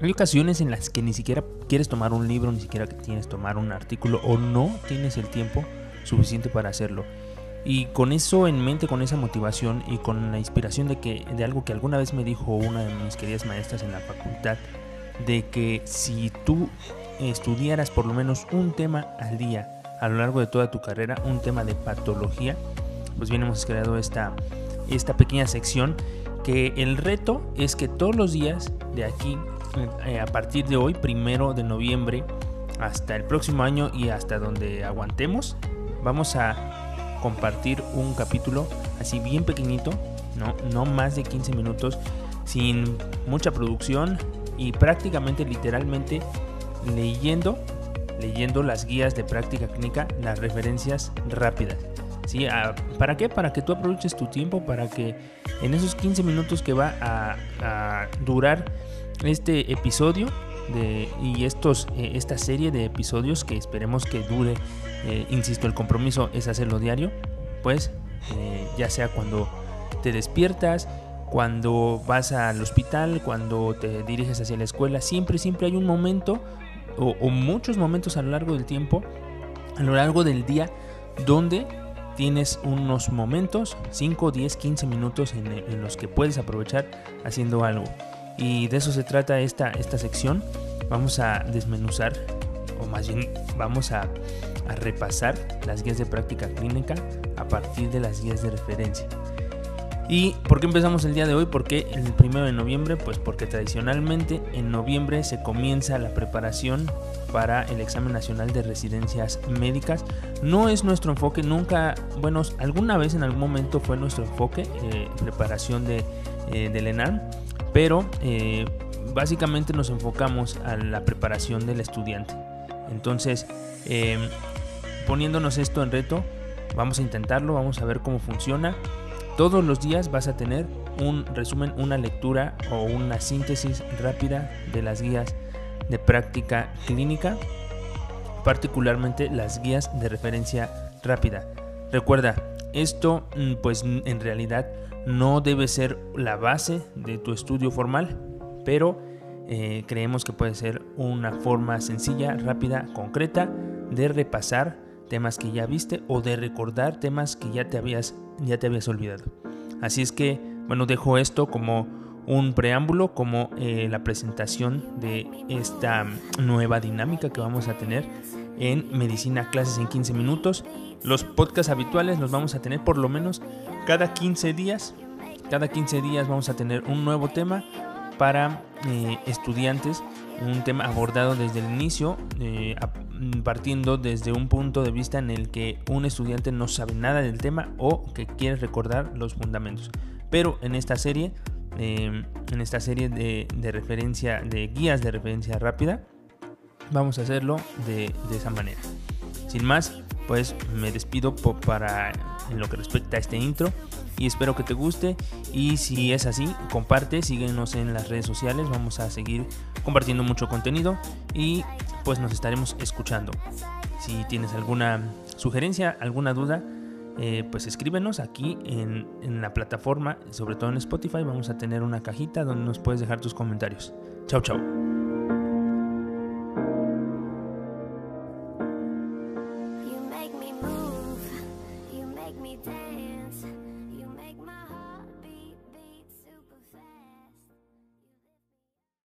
Hay ocasiones en las que ni siquiera quieres tomar un libro, ni siquiera tienes tomar un artículo o no tienes el tiempo suficiente para hacerlo. Y con eso en mente, con esa motivación y con la inspiración de que de algo que alguna vez me dijo una de mis queridas maestras en la facultad, de que si tú estudiaras por lo menos un tema al día a lo largo de toda tu carrera, un tema de patología, pues bien hemos creado esta, esta pequeña sección que el reto es que todos los días de aquí eh, a partir de hoy, primero de noviembre, hasta el próximo año y hasta donde aguantemos, vamos a compartir un capítulo así bien pequeñito, no, no más de 15 minutos, sin mucha producción y prácticamente literalmente leyendo, leyendo las guías de práctica clínica, las referencias rápidas. ¿Sí? Ah, ¿Para qué? Para que tú aproveches tu tiempo, para que en esos 15 minutos que va a durar este episodio de, y estos, eh, esta serie de episodios que esperemos que dure, eh, insisto, el compromiso es hacerlo diario, pues eh, ya sea cuando te despiertas, cuando vas al hospital, cuando te diriges hacia la escuela, siempre, siempre hay un momento o, muchos momentos a lo largo del tiempo, a lo largo del día, donde tienes unos momentos, 5, 10, 15 minutos en los que puedes aprovechar haciendo algo. Y de eso se trata esta, esta sección. Vamos a desmenuzar, o más bien vamos a, a repasar las guías de práctica clínica a partir de las guías de referencia. ¿Y por qué empezamos el día de hoy? Porque el primero de noviembre, pues porque tradicionalmente en noviembre se comienza la preparación para el examen nacional de residencias médicas. No es nuestro enfoque, nunca, bueno, alguna vez en algún momento fue nuestro enfoque, eh, preparación de, eh, del ENAM, pero eh, básicamente nos enfocamos a la preparación del estudiante. Entonces, em, poniéndonos esto en reto, vamos a intentarlo, vamos a ver cómo funciona. Todos los días vas a tener un resumen, una lectura o una síntesis rápida de las guías de práctica clínica, particularmente las guías de referencia rápida. Recuerda, esto mm, pues en realidad no debe ser la base de tu estudio formal, pero eh, creemos que puede ser una forma sencilla, rápida, concreta de repasar temas que ya viste o de recordar temas que ya te habías, ya te habías olvidado. Así es que, bueno, dejo esto como un preámbulo, como eh, la presentación de esta nueva dinámica que vamos a tener en Medicina Clases en 15 Minutos. Los podcasts habituales los vamos a tener por lo menos cada 15 días. Cada 15 días vamos a tener un nuevo tema para eh, estudiantes, un tema abordado desde el inicio, eh, partiendo desde un punto de vista en el que un estudiante no sabe nada del tema o que quiere recordar los fundamentos. Pero en esta serie, eh, en esta serie de, referencia, de guías de referencia rápida, vamos a hacerlo de, de esa manera. Sin más, pues me despido para en lo que respecta a este intro y espero que te guste y si es así comparte síguenos en las redes sociales vamos a seguir compartiendo mucho contenido y pues nos estaremos escuchando. Si tienes alguna sugerencia, alguna duda, eh, pues escríbenos aquí en, en la plataforma, sobre todo en Spotify, vamos a tener una cajita donde nos puedes dejar tus comentarios. Chao, chao.